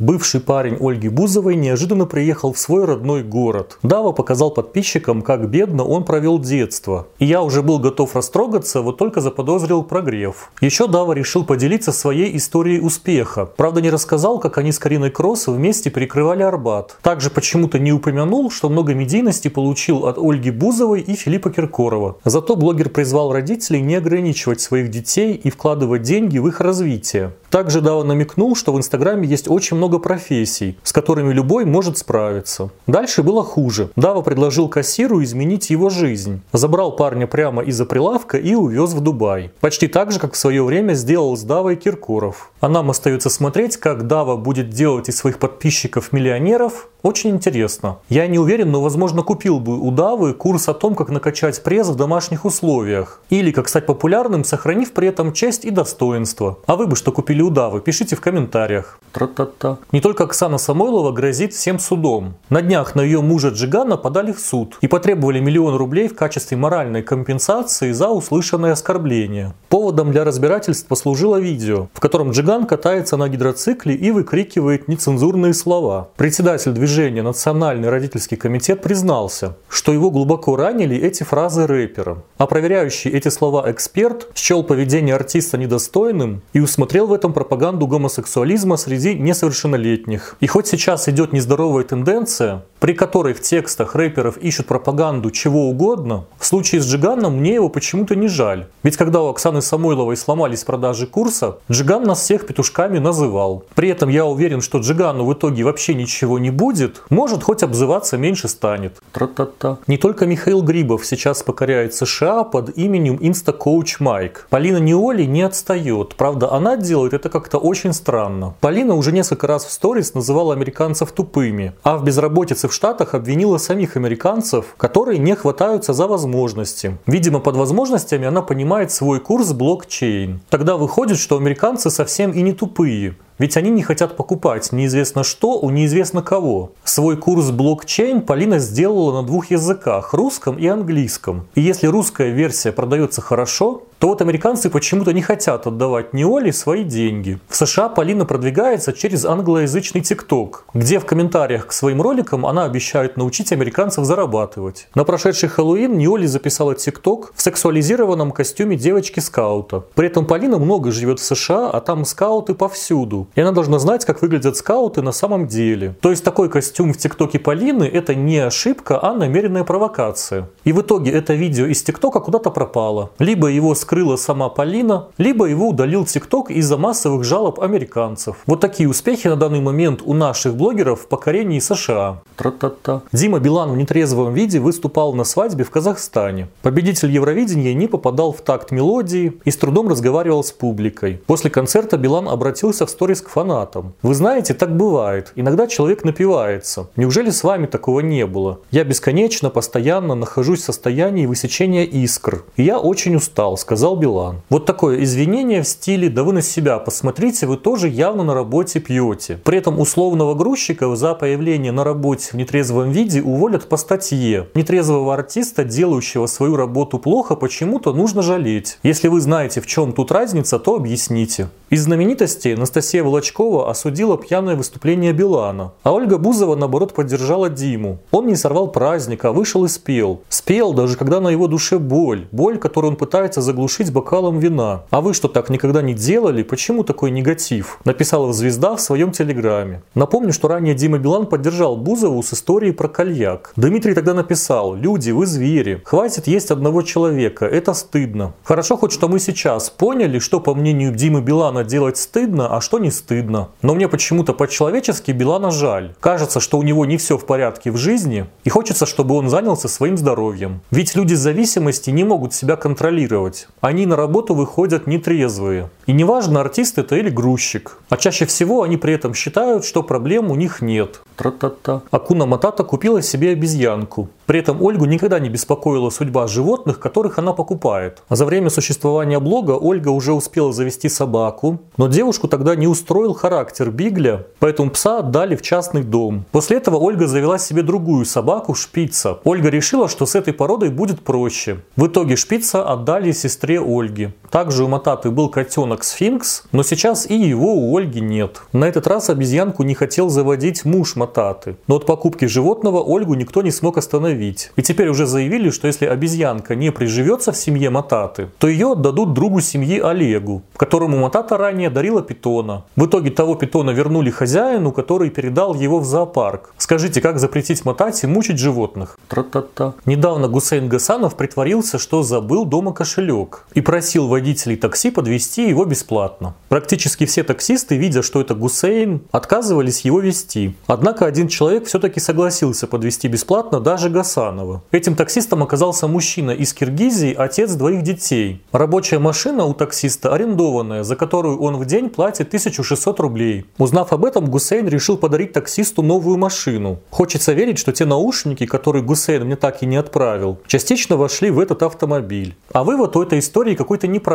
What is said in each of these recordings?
Бывший парень Ольги Бузовой неожиданно приехал в свой родной город. Дава показал подписчикам, как бедно он провел детство. И я уже был готов растрогаться, вот только заподозрил прогрев. Еще Дава решил поделиться своей историей успеха. Правда, не рассказал, как они с Кариной Кросс вместе перекрывали Арбат. Также почему-то не упомянул, что много медийности получил от Ольги Бузовой и Филиппа Киркорова. Зато блогер призвал родителей не ограничивать своих детей и вкладывать деньги в их развитие. Также Дава намекнул, что в Инстаграме есть очень много профессий, с которыми любой может справиться. Дальше было хуже. Дава предложил кассиру изменить его жизнь. Забрал парня прямо из-за прилавка и увез в Дубай. Почти так же, как в свое время сделал с Давой Киркоров. А нам остается смотреть, как Дава будет делать из своих подписчиков миллионеров, очень интересно. Я не уверен, но возможно купил бы у Давы курс о том, как накачать пресс в домашних условиях. Или как стать популярным, сохранив при этом честь и достоинство. А вы бы что купили у Давы? Пишите в комментариях. Тра-та-та. Не только Оксана Самойлова грозит всем судом. На днях на ее мужа Джигана подали в суд и потребовали миллион рублей в качестве моральной компенсации за услышанное оскорбление. Поводом для разбирательств послужило видео, в котором Джиган катается на гидроцикле и выкрикивает нецензурные слова. Председатель движения Национальный родительский комитет признался, что его глубоко ранили эти фразы рэпера. А проверяющий эти слова эксперт счел поведение артиста недостойным и усмотрел в этом пропаганду гомосексуализма среди несовершеннолетних. И хоть сейчас идет нездоровая тенденция, при которой в текстах рэперов ищут пропаганду чего угодно, в случае с Джиганом мне его почему-то не жаль. Ведь когда у Оксаны Самойловой сломались продажи курса, Джиган нас всех петушками называл. При этом я уверен, что Джигану в итоге вообще ничего не будет, может хоть обзываться меньше станет. Тра-та-та. Не только Михаил Грибов сейчас покоряет США под именем инста-коуч Майк. Полина Неоли не отстает. Правда, она делает это как-то очень странно. Полина уже несколько раз в сторис называла американцев тупыми, а в безработице в Штатах обвинила самих американцев, которые не хватаются за возможности. Видимо, под возможностями она понимает свой курс блокчейн. Тогда выходит, что американцы совсем и не тупые. Ведь они не хотят покупать неизвестно что у неизвестно кого. Свой курс блокчейн Полина сделала на двух языках, русском и английском. И если русская версия продается хорошо, то вот американцы почему-то не хотят отдавать Неоли свои деньги. В США Полина продвигается через англоязычный ТикТок, где в комментариях к своим роликам она обещает научить американцев зарабатывать. На прошедший Хэллоуин Неоли записала ТикТок в сексуализированном костюме девочки-скаута. При этом Полина много живет в США, а там скауты повсюду. И она должна знать, как выглядят скауты на самом деле. То есть такой костюм в ТикТоке Полины это не ошибка, а намеренная провокация. И в итоге это видео из ТикТока куда-то пропало. Либо его скрыла сама Полина, либо его удалил ТикТок из-за массовых жалоб американцев. Вот такие успехи на данный момент у наших блогеров в покорении США. Тра-та-та. Дима Билан в нетрезвом виде выступал на свадьбе в Казахстане. Победитель Евровидения не попадал в такт мелодии и с трудом разговаривал с публикой. После концерта Билан обратился в сторис к фанатам. Вы знаете, так бывает. Иногда человек напивается. Неужели с вами такого не было? Я бесконечно, постоянно нахожусь в состоянии высечения искр. И я очень устал, сказал Билан. Вот такое извинение в стиле «да вы на себя посмотрите, вы тоже явно на работе пьете». При этом условного грузчика за появление на работе в нетрезвом виде уволят по статье. Нетрезвого артиста, делающего свою работу плохо, почему-то нужно жалеть. Если вы знаете, в чем тут разница, то объясните. Из знаменитостей Анастасия Волочкова осудила пьяное выступление Билана, а Ольга Бузова, наоборот, поддержала Диму. Он не сорвал праздник, а вышел и спел. Спел, даже когда на его душе боль. Боль, которую он пытается заглушить бокалом вина. А вы что, так никогда не делали? Почему такой негатив? Написала звезда в своем телеграме. Напомню, что ранее Дима Билан поддержал Бузову с историей про кальяк. Дмитрий тогда написал, люди, вы звери. Хватит есть одного человека, это стыдно. Хорошо хоть, что мы сейчас поняли, что, по мнению Димы Билана, Билана делать стыдно, а что не стыдно. Но мне почему-то по-человечески Билана жаль. Кажется, что у него не все в порядке в жизни, и хочется, чтобы он занялся своим здоровьем. Ведь люди с зависимости не могут себя контролировать. Они на работу выходят нетрезвые. И неважно, артист это или грузчик. А чаще всего они при этом считают, что проблем у них нет. Тра-та-та. Акуна Матата купила себе обезьянку. При этом Ольгу никогда не беспокоила судьба животных, которых она покупает. За время существования блога Ольга уже успела завести собаку, но девушку тогда не устроил характер Бигля, поэтому пса отдали в частный дом. После этого Ольга завела себе другую собаку, Шпица. Ольга решила, что с этой породой будет проще. В итоге Шпица отдали сестре Ольги. Также у Мататы был котенок Сфинкс, но сейчас и его у Ольги нет. На этот раз обезьянку не хотел заводить муж Мататы. Но от покупки животного Ольгу никто не смог остановить. И теперь уже заявили, что если обезьянка не приживется в семье Мататы, то ее отдадут другу семьи Олегу, которому Матата ранее дарила питона. В итоге того питона вернули хозяину, который передал его в зоопарк. Скажите, как запретить Матате мучить животных? Тра-та-та. Недавно Гусейн Гасанов притворился, что забыл дома кошелек и просил водителей такси подвести его бесплатно. Практически все таксисты, видя, что это Гусейн, отказывались его вести. Однако один человек все-таки согласился подвести бесплатно даже Гасанова. Этим таксистом оказался мужчина из Киргизии, отец двоих детей. Рабочая машина у таксиста арендованная, за которую он в день платит 1600 рублей. Узнав об этом, Гусейн решил подарить таксисту новую машину. Хочется верить, что те наушники, которые Гусейн мне так и не отправил, частично вошли в этот автомобиль. А вывод у этой истории какой-то неправильный.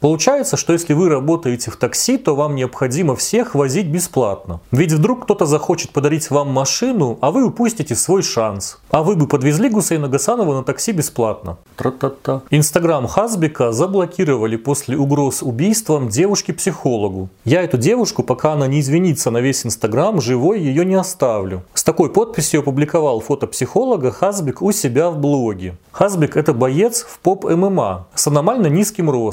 Получается, что если вы работаете в такси, то вам необходимо всех возить бесплатно. Ведь вдруг кто-то захочет подарить вам машину, а вы упустите свой шанс. А вы бы подвезли Гусейна Гасанова на такси бесплатно. Тра-та-та. Инстаграм Хазбика заблокировали после угроз убийством девушки-психологу. Я эту девушку, пока она не извинится на весь Инстаграм, живой ее не оставлю. С такой подписью опубликовал фото психолога Хазбик у себя в блоге. Хазбик это боец в поп-ММА с аномально низким ростом.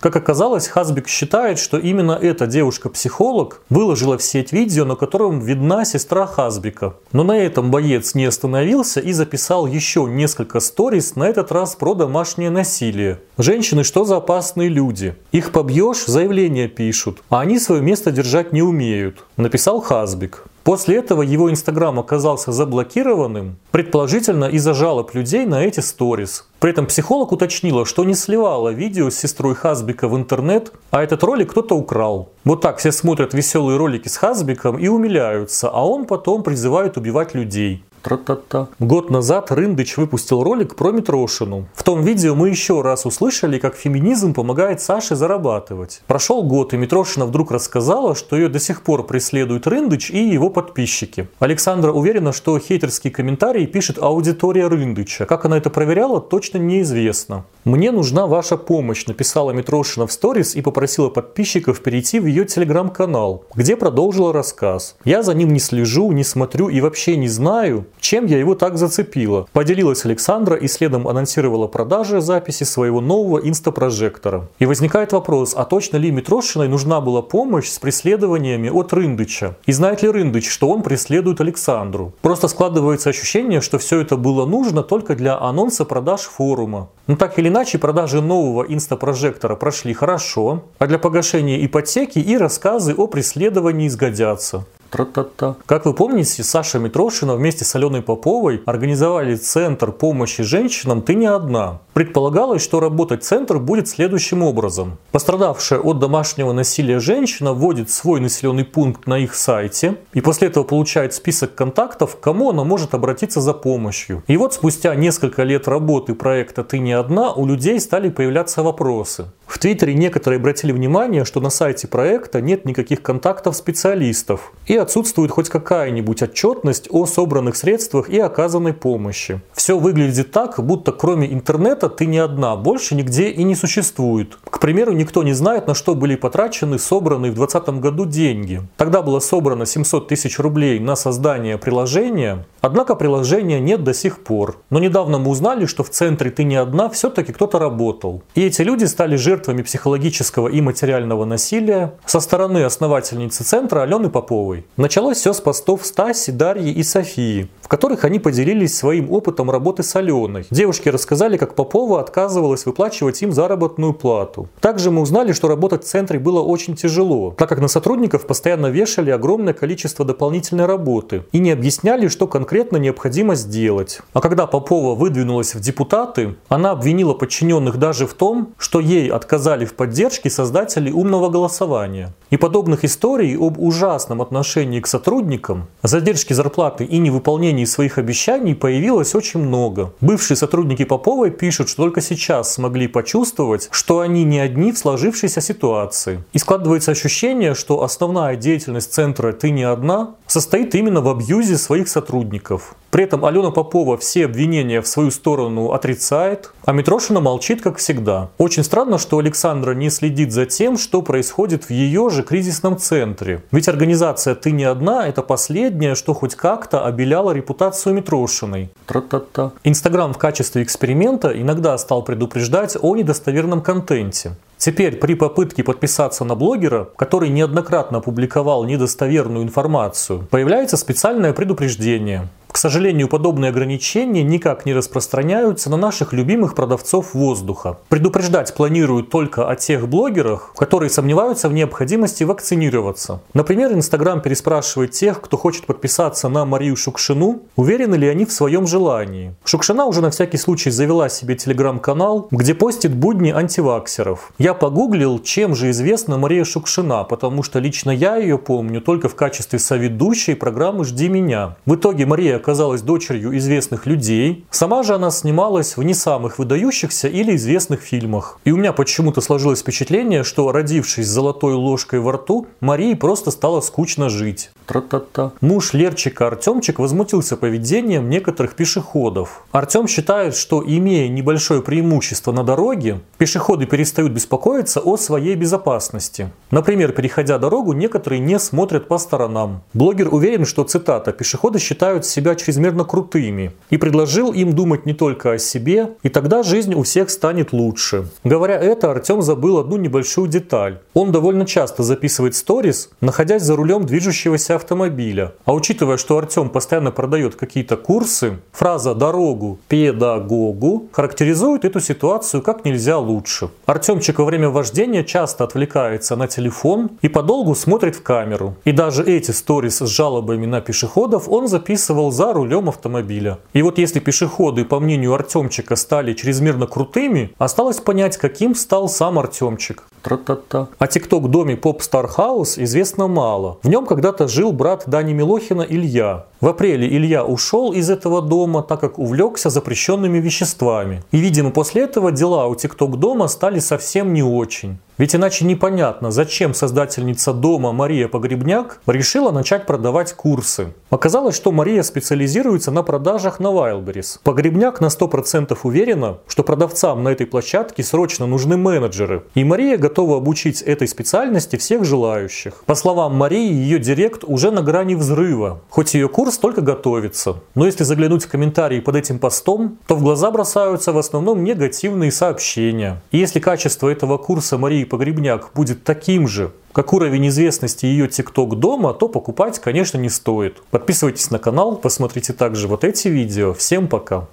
Как оказалось, Хазбик считает, что именно эта девушка-психолог выложила в сеть видео, на котором видна сестра Хазбика. Но на этом боец не остановился и записал еще несколько сториз, на этот раз про домашнее насилие. Женщины что за опасные люди? Их побьешь, заявление пишут, а они свое место держать не умеют, написал Хазбик. После этого его Инстаграм оказался заблокированным, предположительно из-за жалоб людей на эти сторис. При этом психолог уточнила, что не сливала видео с сестрой Хазбика в интернет, а этот ролик кто-то украл. Вот так все смотрят веселые ролики с Хазбиком и умиляются, а он потом призывает убивать людей. Тра-та-та. Год назад Рындыч выпустил ролик про Митрошину. В том видео мы еще раз услышали, как феминизм помогает Саше зарабатывать. Прошел год, и Митрошина вдруг рассказала, что ее до сих пор преследует Рындыч и его подписчики. Александра уверена, что хейтерские комментарии пишет аудитория Рындыча. Как она это проверяла, точно неизвестно. «Мне нужна ваша помощь», написала Митрошина в сторис и попросила подписчиков перейти в ее телеграм-канал, где продолжила рассказ. «Я за ним не слежу, не смотрю и вообще не знаю, чем я его так зацепила? Поделилась Александра и следом анонсировала продажи записи своего нового инстапрожектора. И возникает вопрос, а точно ли Митрошиной нужна была помощь с преследованиями от Рындыча? И знает ли Рындыч, что он преследует Александру? Просто складывается ощущение, что все это было нужно только для анонса продаж форума. Но так или иначе, продажи нового инстапрожектора прошли хорошо, а для погашения ипотеки и рассказы о преследовании сгодятся. Тра-та-та. Как вы помните, Саша Митрошина вместе с Аленой Поповой организовали Центр помощи женщинам «Ты не одна». Предполагалось, что работать центр будет следующим образом. Пострадавшая от домашнего насилия женщина вводит свой населенный пункт на их сайте и после этого получает список контактов, к кому она может обратиться за помощью. И вот спустя несколько лет работы проекта «Ты не одна» у людей стали появляться вопросы. В Твиттере некоторые обратили внимание, что на сайте проекта нет никаких контактов специалистов и отсутствует хоть какая-нибудь отчетность о собранных средствах и оказанной помощи. Все выглядит так, будто кроме интернета ты не одна, больше нигде и не существует. К примеру, никто не знает, на что были потрачены собранные в 2020 году деньги. Тогда было собрано 700 тысяч рублей на создание приложения, однако приложения нет до сих пор. Но недавно мы узнали, что в центре «Ты не одна» все-таки кто-то работал. И эти люди стали жертвами психологического и материального насилия со стороны основательницы центра Алены Поповой. Началось все с постов Стаси, Дарьи и Софии, в которых они поделились своим опытом работы с Аленой. Девушки рассказали, как Попова отказывалась выплачивать им заработную плату. Также мы узнали, что работать в центре было очень тяжело, так как на сотрудников постоянно вешали огромное количество дополнительной работы и не объясняли, что конкретно необходимо сделать. А когда Попова выдвинулась в депутаты, она обвинила подчиненных даже в том, что ей от отказали в поддержке создателей умного голосования. И подобных историй об ужасном отношении к сотрудникам, задержке зарплаты и невыполнении своих обещаний появилось очень много. Бывшие сотрудники Поповой пишут, что только сейчас смогли почувствовать, что они не одни в сложившейся ситуации. И складывается ощущение, что основная деятельность центра «Ты не одна» состоит именно в абьюзе своих сотрудников. При этом Алена Попова все обвинения в свою сторону отрицает, а Митрошина молчит, как всегда. Очень странно, что Александра не следит за тем, что происходит в ее же кризисном центре. Ведь организация «Ты не одна» — это последнее, что хоть как-то обеляло репутацию Митрошиной. Тра-та-та. Инстаграм в качестве эксперимента иногда стал предупреждать о недостоверном контенте. Теперь при попытке подписаться на блогера, который неоднократно опубликовал недостоверную информацию, появляется специальное предупреждение. К сожалению, подобные ограничения никак не распространяются на наших любимых продавцов воздуха. Предупреждать планируют только о тех блогерах, которые сомневаются в необходимости вакцинироваться. Например, Инстаграм переспрашивает тех, кто хочет подписаться на Марию Шукшину, уверены ли они в своем желании. Шукшина уже на всякий случай завела себе телеграм-канал, где постит будни антиваксеров. Я погуглил, чем же известна Мария Шукшина, потому что лично я ее помню только в качестве соведущей программы «Жди меня». В итоге Мария оказалась дочерью известных людей. Сама же она снималась в не самых выдающихся или известных фильмах. И у меня почему-то сложилось впечатление, что родившись с золотой ложкой во рту, Марии просто стало скучно жить. Тра-та-та. Муж Лерчика Артемчик возмутился поведением некоторых пешеходов. Артем считает, что имея небольшое преимущество на дороге, пешеходы перестают беспокоиться о своей безопасности. Например, переходя дорогу, некоторые не смотрят по сторонам. Блогер уверен, что, цитата, «пешеходы считают себя себя чрезмерно крутыми и предложил им думать не только о себе, и тогда жизнь у всех станет лучше. Говоря это, Артем забыл одну небольшую деталь. Он довольно часто записывает сторис, находясь за рулем движущегося автомобиля. А учитывая, что Артем постоянно продает какие-то курсы, фраза «дорогу педагогу» характеризует эту ситуацию как нельзя лучше. Артемчик во время вождения часто отвлекается на телефон и подолгу смотрит в камеру. И даже эти сторис с жалобами на пешеходов он записывал за рулем автомобиля. И вот если пешеходы, по мнению Артемчика, стали чрезмерно крутыми, осталось понять, каким стал сам Артемчик. Тра-та-та. О тикток-доме Pop Star House известно мало. В нем когда-то жил брат Дани Милохина Илья. В апреле Илья ушел из этого дома, так как увлекся запрещенными веществами. И, видимо, после этого дела у тикток-дома стали совсем не очень. Ведь иначе непонятно, зачем создательница дома Мария Погребняк решила начать продавать курсы. Оказалось, что Мария специализируется на продажах на Wildberries. Погребняк на 100% уверена, что продавцам на этой площадке срочно нужны менеджеры. И Мария готова обучить этой специальности всех желающих. По словам Марии, ее директ уже на грани взрыва. Хоть ее курс только готовится. Но если заглянуть в комментарии под этим постом, то в глаза бросаются в основном негативные сообщения. И если качество этого курса Марии Погребняк будет таким же, как уровень известности ее ТикТок дома, то покупать, конечно, не стоит. Подписывайтесь на канал, посмотрите также вот эти видео. Всем пока!